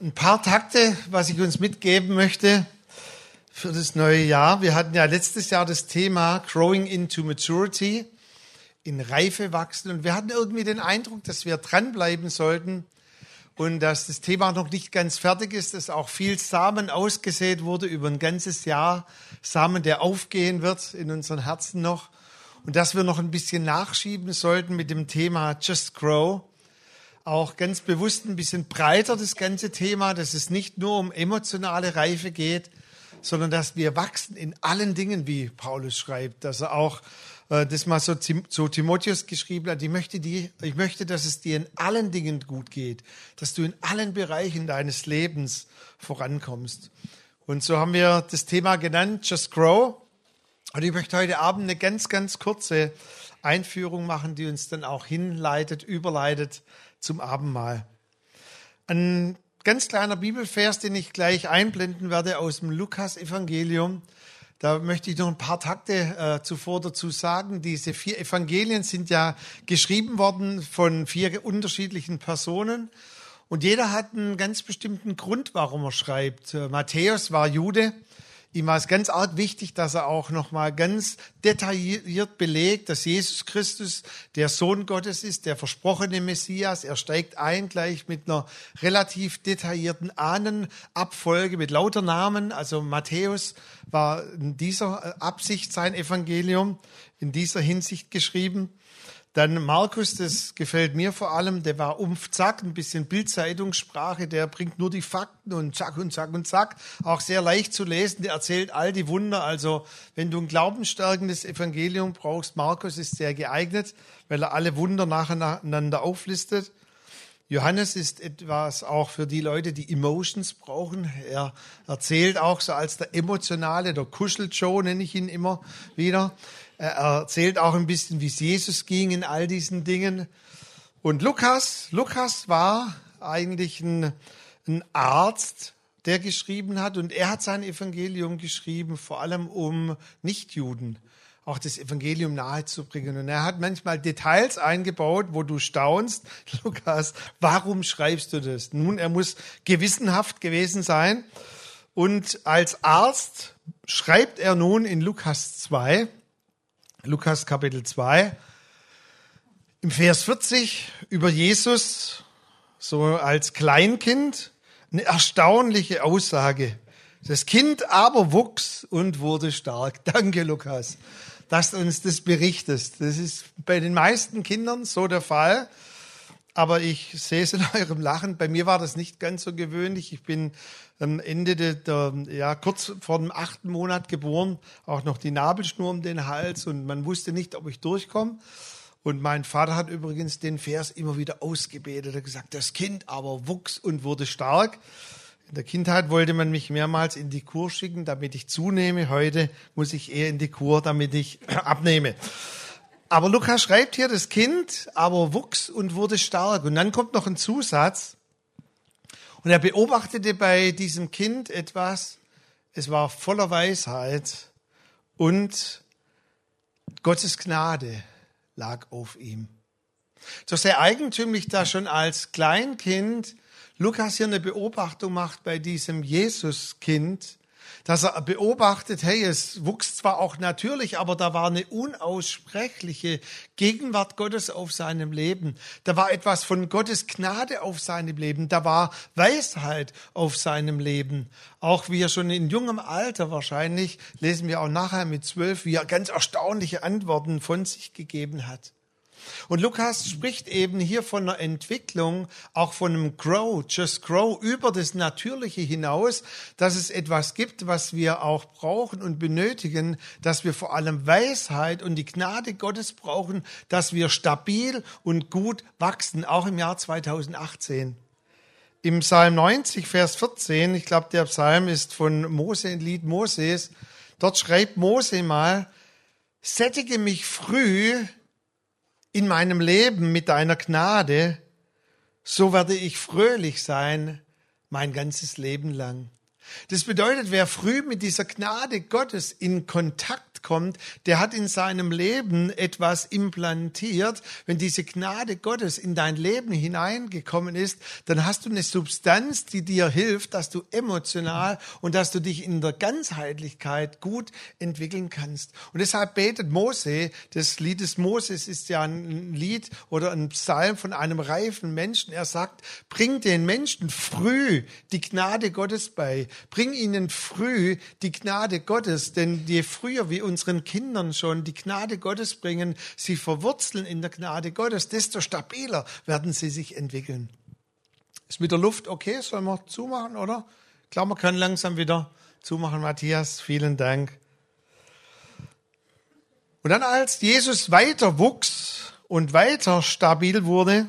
Ein paar Takte, was ich uns mitgeben möchte für das neue Jahr. Wir hatten ja letztes Jahr das Thema Growing into Maturity, in Reife wachsen. Und wir hatten irgendwie den Eindruck, dass wir dranbleiben sollten und dass das Thema noch nicht ganz fertig ist, dass auch viel Samen ausgesät wurde über ein ganzes Jahr. Samen, der aufgehen wird in unseren Herzen noch. Und dass wir noch ein bisschen nachschieben sollten mit dem Thema Just Grow auch ganz bewusst ein bisschen breiter das ganze Thema, dass es nicht nur um emotionale Reife geht, sondern dass wir wachsen in allen Dingen, wie Paulus schreibt, dass er auch äh, das mal so zu Timotheus geschrieben hat, ich möchte, die, ich möchte, dass es dir in allen Dingen gut geht, dass du in allen Bereichen deines Lebens vorankommst. Und so haben wir das Thema genannt, Just Grow. Und ich möchte heute Abend eine ganz, ganz kurze Einführung machen, die uns dann auch hinleitet, überleitet zum Abendmahl. Ein ganz kleiner Bibelvers, den ich gleich einblenden werde aus dem Lukas-Evangelium. Da möchte ich noch ein paar Takte äh, zuvor dazu sagen. Diese vier Evangelien sind ja geschrieben worden von vier unterschiedlichen Personen. Und jeder hat einen ganz bestimmten Grund, warum er schreibt. Äh, Matthäus war Jude. Ihm war es ganz arg wichtig, dass er auch nochmal ganz detailliert belegt, dass Jesus Christus der Sohn Gottes ist, der versprochene Messias. Er steigt ein gleich mit einer relativ detaillierten Ahnenabfolge mit lauter Namen. Also Matthäus war in dieser Absicht sein Evangelium, in dieser Hinsicht geschrieben. Dann Markus, das gefällt mir vor allem, der war umf zack, ein bisschen Bildzeitungssprache, der bringt nur die Fakten und zack und zack und zack. Auch sehr leicht zu lesen, der erzählt all die Wunder. Also wenn du ein glaubensstärkendes Evangelium brauchst, Markus ist sehr geeignet, weil er alle Wunder nacheinander auflistet. Johannes ist etwas auch für die Leute, die Emotions brauchen. Er erzählt auch so als der emotionale, der Kuschel-Joe nenne ich ihn immer wieder. Er erzählt auch ein bisschen, wie es Jesus ging in all diesen Dingen. Und Lukas, Lukas war eigentlich ein, ein Arzt, der geschrieben hat. Und er hat sein Evangelium geschrieben, vor allem um Nichtjuden auch das Evangelium nahezubringen. Und er hat manchmal Details eingebaut, wo du staunst, Lukas, warum schreibst du das? Nun, er muss gewissenhaft gewesen sein. Und als Arzt schreibt er nun in Lukas 2, Lukas Kapitel 2, im Vers 40 über Jesus, so als Kleinkind, eine erstaunliche Aussage. Das Kind aber wuchs und wurde stark. Danke, Lukas, dass du uns das berichtest. Das ist bei den meisten Kindern so der Fall. Aber ich sehe es in eurem Lachen. Bei mir war das nicht ganz so gewöhnlich. Ich bin am Ende der, der, ja, kurz vor dem achten Monat geboren, auch noch die Nabelschnur um den Hals und man wusste nicht, ob ich durchkomme. Und mein Vater hat übrigens den Vers immer wieder ausgebetet. Er hat gesagt, das Kind aber wuchs und wurde stark. In der Kindheit wollte man mich mehrmals in die Kur schicken, damit ich zunehme. Heute muss ich eher in die Kur, damit ich abnehme. Aber Lukas schreibt hier, das Kind aber wuchs und wurde stark. Und dann kommt noch ein Zusatz. Und er beobachtete bei diesem Kind etwas. Es war voller Weisheit und Gottes Gnade lag auf ihm. So sehr eigentümlich, da schon als Kleinkind Lukas hier eine Beobachtung macht bei diesem Jesuskind, dass er beobachtet, hey, es wuchs zwar auch natürlich, aber da war eine unaussprechliche Gegenwart Gottes auf seinem Leben. Da war etwas von Gottes Gnade auf seinem Leben. Da war Weisheit auf seinem Leben. Auch wie er schon in jungem Alter wahrscheinlich, lesen wir auch nachher mit zwölf, wie er ganz erstaunliche Antworten von sich gegeben hat. Und Lukas spricht eben hier von einer Entwicklung, auch von einem Grow, just Grow, über das Natürliche hinaus, dass es etwas gibt, was wir auch brauchen und benötigen, dass wir vor allem Weisheit und die Gnade Gottes brauchen, dass wir stabil und gut wachsen, auch im Jahr 2018. Im Psalm 90, Vers 14, ich glaube, der Psalm ist von Mose, ein Lied Moses, dort schreibt Mose mal, sättige mich früh in meinem Leben mit deiner Gnade, so werde ich fröhlich sein mein ganzes Leben lang. Das bedeutet, wer früh mit dieser Gnade Gottes in Kontakt kommt, der hat in seinem Leben etwas implantiert. Wenn diese Gnade Gottes in dein Leben hineingekommen ist, dann hast du eine Substanz, die dir hilft, dass du emotional und dass du dich in der Ganzheitlichkeit gut entwickeln kannst. Und deshalb betet Mose, das Lied des Moses ist ja ein Lied oder ein Psalm von einem reifen Menschen. Er sagt, bring den Menschen früh die Gnade Gottes bei. Bring ihnen früh die Gnade Gottes, denn je früher wir unseren Kindern schon die Gnade Gottes bringen, sie verwurzeln in der Gnade Gottes, desto stabiler werden sie sich entwickeln. Ist mit der Luft okay? Sollen wir zumachen, oder? Glaube, man kann langsam wieder zumachen, Matthias. Vielen Dank. Und dann als Jesus weiter wuchs und weiter stabil wurde,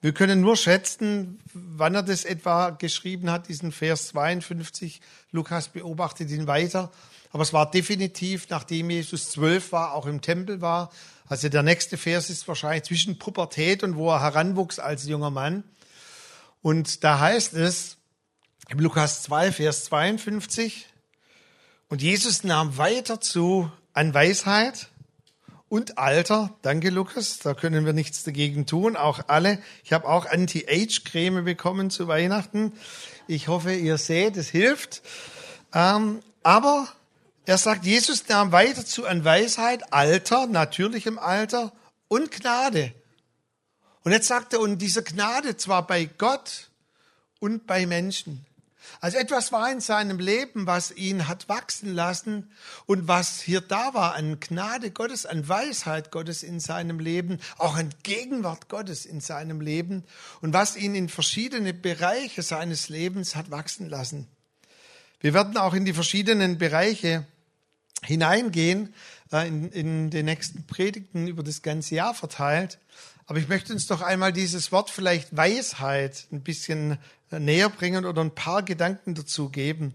wir können nur schätzen, wann er das etwa geschrieben hat, diesen Vers 52. Lukas beobachtet ihn weiter. Aber es war definitiv, nachdem Jesus zwölf war, auch im Tempel war. Also der nächste Vers ist wahrscheinlich zwischen Pubertät und wo er heranwuchs als junger Mann. Und da heißt es, im Lukas 2, Vers 52, und Jesus nahm weiter zu an Weisheit und Alter. Danke, Lukas. Da können wir nichts dagegen tun. Auch alle. Ich habe auch Anti-Age-Creme bekommen zu Weihnachten. Ich hoffe, ihr seht, es hilft. Ähm, aber er sagt, Jesus nahm weiter zu an Weisheit, Alter, natürlichem Alter und Gnade. Und jetzt sagt er, und diese Gnade zwar bei Gott und bei Menschen. Also etwas war in seinem Leben, was ihn hat wachsen lassen und was hier da war an Gnade Gottes, an Weisheit Gottes in seinem Leben, auch an Gegenwart Gottes in seinem Leben und was ihn in verschiedene Bereiche seines Lebens hat wachsen lassen. Wir werden auch in die verschiedenen Bereiche hineingehen, äh, in, in den nächsten Predigten über das ganze Jahr verteilt. Aber ich möchte uns doch einmal dieses Wort vielleicht Weisheit ein bisschen näher bringen oder ein paar Gedanken dazu geben.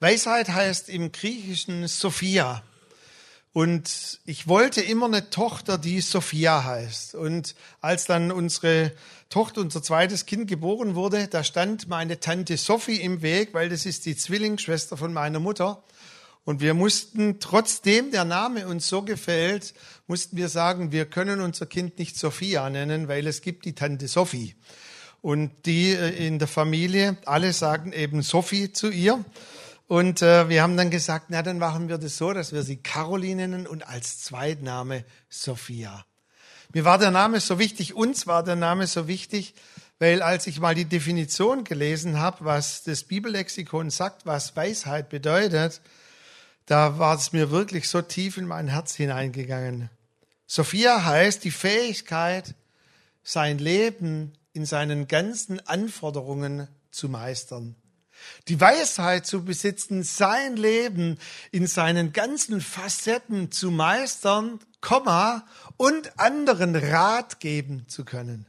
Weisheit heißt im Griechischen Sophia. Und ich wollte immer eine Tochter, die Sophia heißt. Und als dann unsere Tochter, unser zweites Kind geboren wurde, da stand meine Tante Sophie im Weg, weil das ist die Zwillingsschwester von meiner Mutter. Und wir mussten, trotzdem der Name uns so gefällt, mussten wir sagen, wir können unser Kind nicht Sophia nennen, weil es gibt die Tante Sophie. Und die äh, in der Familie, alle sagen eben Sophie zu ihr. Und äh, wir haben dann gesagt, na, dann machen wir das so, dass wir sie Caroline nennen und als Zweitname Sophia. Mir war der Name so wichtig, uns war der Name so wichtig, weil als ich mal die Definition gelesen habe, was das Bibellexikon sagt, was Weisheit bedeutet, da war es mir wirklich so tief in mein Herz hineingegangen. Sophia heißt die Fähigkeit, sein Leben in seinen ganzen Anforderungen zu meistern. Die Weisheit zu besitzen, sein Leben in seinen ganzen Facetten zu meistern, Komma, und anderen Rat geben zu können.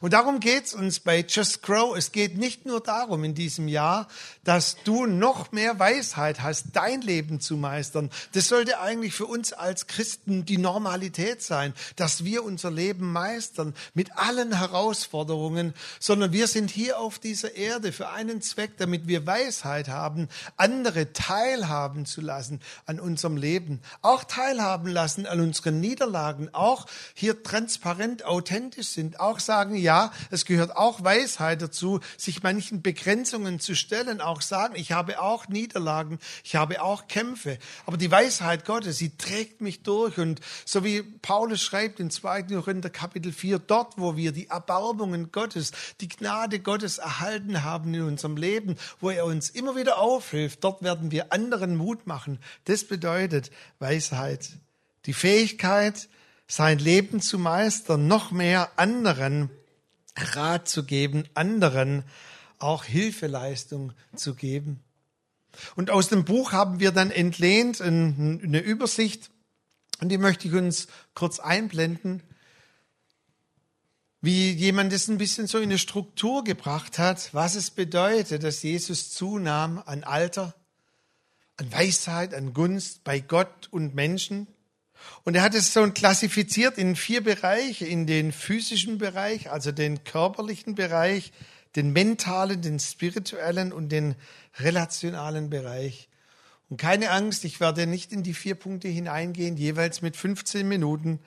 Und darum geht's uns bei Just Grow. Es geht nicht nur darum in diesem Jahr, dass du noch mehr Weisheit hast, dein Leben zu meistern. Das sollte eigentlich für uns als Christen die Normalität sein, dass wir unser Leben meistern mit allen Herausforderungen, sondern wir sind hier auf dieser Erde für einen Zweck, damit wir Weisheit haben, andere teilhaben zu lassen an unserem Leben, auch teilhaben lassen an unseren Niederlagen, auch hier transparent authentisch sind, auch sagen, sagen, ja, es gehört auch Weisheit dazu, sich manchen Begrenzungen zu stellen, auch sagen, ich habe auch Niederlagen, ich habe auch Kämpfe. Aber die Weisheit Gottes, sie trägt mich durch. Und so wie Paulus schreibt in 2. Korinther Kapitel 4, dort, wo wir die Erbarmungen Gottes, die Gnade Gottes erhalten haben in unserem Leben, wo er uns immer wieder aufhilft, dort werden wir anderen Mut machen. Das bedeutet Weisheit. Die Fähigkeit, sein Leben zu meistern, noch mehr anderen Rat zu geben, anderen auch Hilfeleistung zu geben. Und aus dem Buch haben wir dann entlehnt eine Übersicht, und die möchte ich uns kurz einblenden, wie jemand es ein bisschen so in eine Struktur gebracht hat, was es bedeutet, dass Jesus zunahm an Alter, an Weisheit, an Gunst bei Gott und Menschen und er hat es so klassifiziert in vier Bereiche, in den physischen Bereich, also den körperlichen Bereich, den mentalen, den spirituellen und den relationalen Bereich. Und keine Angst, ich werde nicht in die vier Punkte hineingehen, jeweils mit 15 Minuten,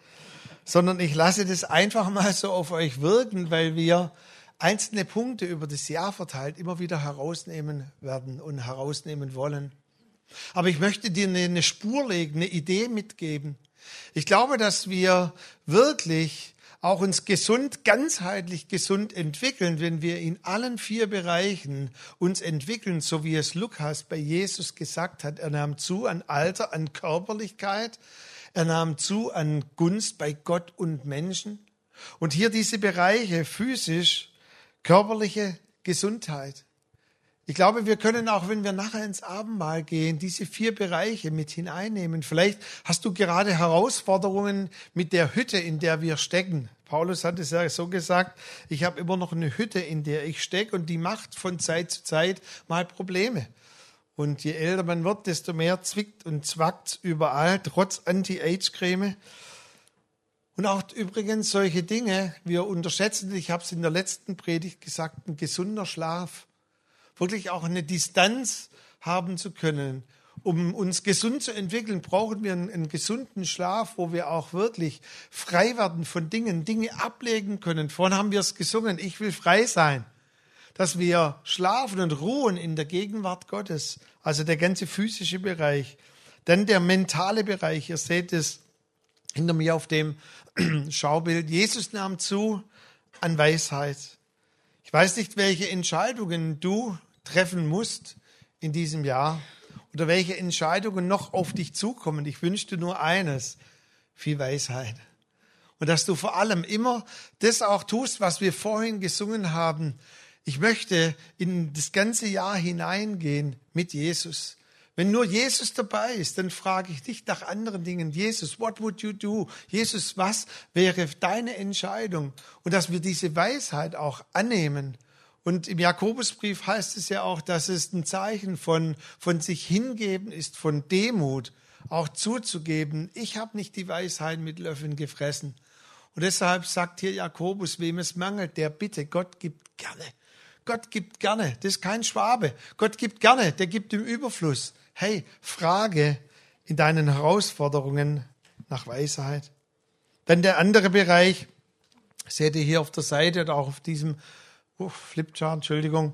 sondern ich lasse das einfach mal so auf euch wirken, weil wir einzelne Punkte über das Jahr verteilt immer wieder herausnehmen werden und herausnehmen wollen. Aber ich möchte dir eine Spur legen, eine Idee mitgeben. Ich glaube, dass wir wirklich auch uns gesund, ganzheitlich gesund entwickeln, wenn wir in allen vier Bereichen uns entwickeln, so wie es Lukas bei Jesus gesagt hat. Er nahm zu an Alter, an Körperlichkeit, er nahm zu an Gunst bei Gott und Menschen. Und hier diese Bereiche physisch, körperliche Gesundheit. Ich glaube, wir können auch, wenn wir nachher ins Abendmahl gehen, diese vier Bereiche mit hineinnehmen. Vielleicht hast du gerade Herausforderungen mit der Hütte, in der wir stecken. Paulus hat es ja so gesagt, ich habe immer noch eine Hütte, in der ich stecke und die macht von Zeit zu Zeit mal Probleme. Und je älter man wird, desto mehr zwickt und zwackt überall, trotz Anti-Age-Creme. Und auch übrigens solche Dinge, wir unterschätzen, ich habe es in der letzten Predigt gesagt, ein gesunder Schlaf wirklich auch eine Distanz haben zu können. Um uns gesund zu entwickeln, brauchen wir einen, einen, gesunden Schlaf, wo wir auch wirklich frei werden von Dingen, Dinge ablegen können. Vorhin haben wir es gesungen, ich will frei sein. Dass wir schlafen und ruhen in der Gegenwart Gottes, also der ganze physische Bereich. Dann der mentale Bereich, ihr seht es hinter mir auf dem Schaubild. Jesus nahm zu an Weisheit. Ich weiß nicht, welche Entscheidungen du treffen musst in diesem Jahr oder welche Entscheidungen noch auf dich zukommen. Ich wünsche dir nur eines, viel Weisheit. Und dass du vor allem immer das auch tust, was wir vorhin gesungen haben. Ich möchte in das ganze Jahr hineingehen mit Jesus. Wenn nur Jesus dabei ist, dann frage ich dich nach anderen Dingen. Jesus, what would you do? Jesus, was wäre deine Entscheidung? Und dass wir diese Weisheit auch annehmen und im Jakobusbrief heißt es ja auch, dass es ein Zeichen von, von sich hingeben ist, von Demut, auch zuzugeben, ich habe nicht die Weisheit mit Löffeln gefressen. Und deshalb sagt hier Jakobus, wem es mangelt, der bitte, Gott gibt gerne. Gott gibt gerne, das ist kein Schwabe. Gott gibt gerne, der gibt im Überfluss. Hey, frage in deinen Herausforderungen nach Weisheit. Dann der andere Bereich, seht ihr hier auf der Seite oder auch auf diesem oh, Flipchart, Entschuldigung,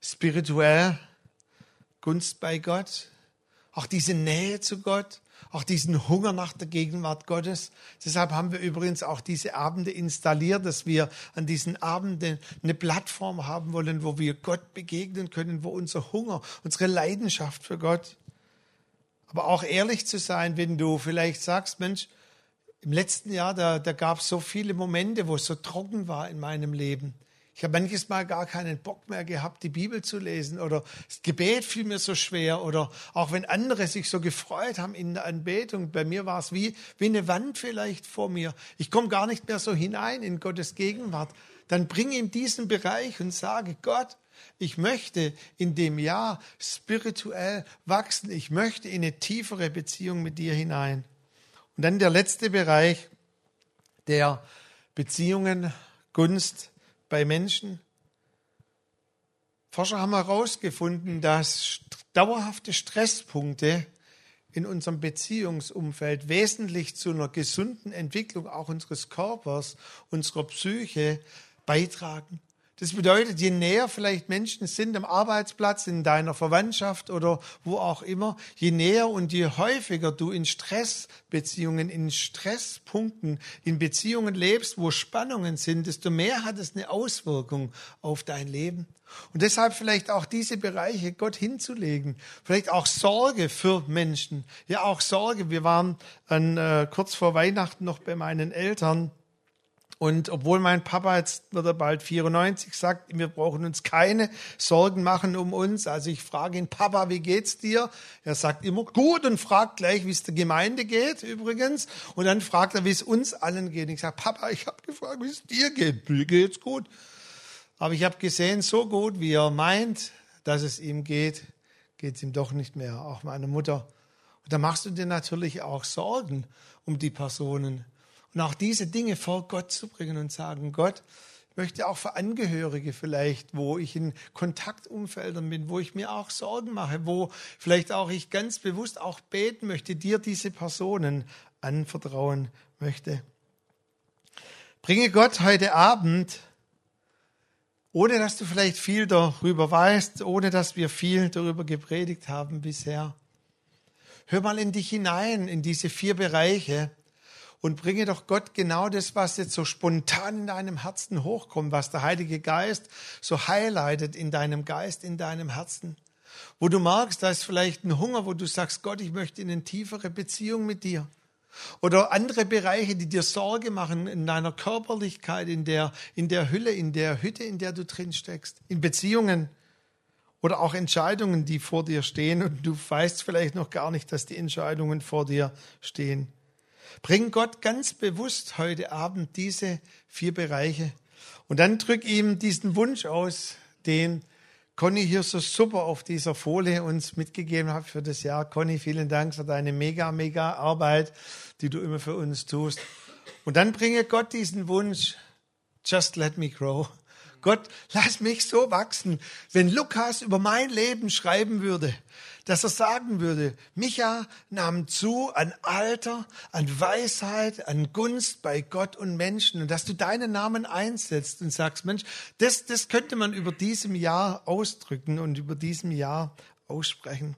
spirituell, Gunst bei Gott, auch diese Nähe zu Gott, auch diesen Hunger nach der Gegenwart Gottes. Deshalb haben wir übrigens auch diese Abende installiert, dass wir an diesen Abenden eine Plattform haben wollen, wo wir Gott begegnen können, wo unser Hunger, unsere Leidenschaft für Gott, aber auch ehrlich zu sein, wenn du vielleicht sagst, Mensch, im letzten Jahr, da, da gab es so viele Momente, wo es so trocken war in meinem Leben. Ich habe manches Mal gar keinen Bock mehr gehabt, die Bibel zu lesen oder das Gebet fiel mir so schwer oder auch wenn andere sich so gefreut haben in der Anbetung, bei mir war es wie, wie eine Wand vielleicht vor mir. Ich komme gar nicht mehr so hinein in Gottes Gegenwart. Dann bring ihm diesen Bereich und sage, Gott, ich möchte in dem Jahr spirituell wachsen. Ich möchte in eine tiefere Beziehung mit dir hinein. Und dann der letzte Bereich der Beziehungen, Gunst, bei Menschen. Forscher haben herausgefunden, dass dauerhafte Stresspunkte in unserem Beziehungsumfeld wesentlich zu einer gesunden Entwicklung auch unseres Körpers, unserer Psyche beitragen. Das bedeutet, je näher vielleicht Menschen sind am Arbeitsplatz, in deiner Verwandtschaft oder wo auch immer, je näher und je häufiger du in Stressbeziehungen, in Stresspunkten, in Beziehungen lebst, wo Spannungen sind, desto mehr hat es eine Auswirkung auf dein Leben. Und deshalb vielleicht auch diese Bereiche Gott hinzulegen. Vielleicht auch Sorge für Menschen. Ja, auch Sorge. Wir waren an, äh, kurz vor Weihnachten noch bei meinen Eltern und obwohl mein Papa jetzt wird er bald 94 sagt, wir brauchen uns keine Sorgen machen um uns. Also ich frage ihn, Papa, wie geht's dir? Er sagt immer gut und fragt gleich, wie es der Gemeinde geht übrigens. Und dann fragt er, wie es uns allen geht. Ich sage, Papa, ich habe gefragt, wie es dir geht. Mir geht's gut. Aber ich habe gesehen, so gut wie er meint, dass es ihm geht, geht es ihm doch nicht mehr. Auch meine Mutter. Und da machst du dir natürlich auch Sorgen um die Personen. Und auch diese Dinge vor Gott zu bringen und sagen, Gott, ich möchte auch für Angehörige vielleicht, wo ich in Kontaktumfeldern bin, wo ich mir auch Sorgen mache, wo vielleicht auch ich ganz bewusst auch beten möchte, dir diese Personen anvertrauen möchte. Bringe Gott heute Abend, ohne dass du vielleicht viel darüber weißt, ohne dass wir viel darüber gepredigt haben bisher. Hör mal in dich hinein, in diese vier Bereiche und bringe doch Gott genau das, was jetzt so spontan in deinem Herzen hochkommt, was der Heilige Geist so highlightet in deinem Geist, in deinem Herzen. Wo du magst, da ist vielleicht ein Hunger, wo du sagst, Gott, ich möchte in eine tiefere Beziehung mit dir. Oder andere Bereiche, die dir Sorge machen in deiner Körperlichkeit, in der, in der Hülle, in der Hütte, in der du drin steckst, in Beziehungen oder auch Entscheidungen, die vor dir stehen und du weißt vielleicht noch gar nicht, dass die Entscheidungen vor dir stehen. Bring Gott ganz bewusst heute Abend diese vier Bereiche und dann drück ihm diesen Wunsch aus, den Conny hier so super auf dieser Folie uns mitgegeben hat für das Jahr. Conny, vielen Dank für deine mega, mega Arbeit, die du immer für uns tust. Und dann bringe Gott diesen Wunsch, just let me grow. Gott, lass mich so wachsen. Wenn Lukas über mein Leben schreiben würde, dass er sagen würde, Micha nahm zu an Alter, an Weisheit, an Gunst bei Gott und Menschen und dass du deinen Namen einsetzt und sagst, Mensch, das, das könnte man über diesem Jahr ausdrücken und über diesem Jahr aussprechen.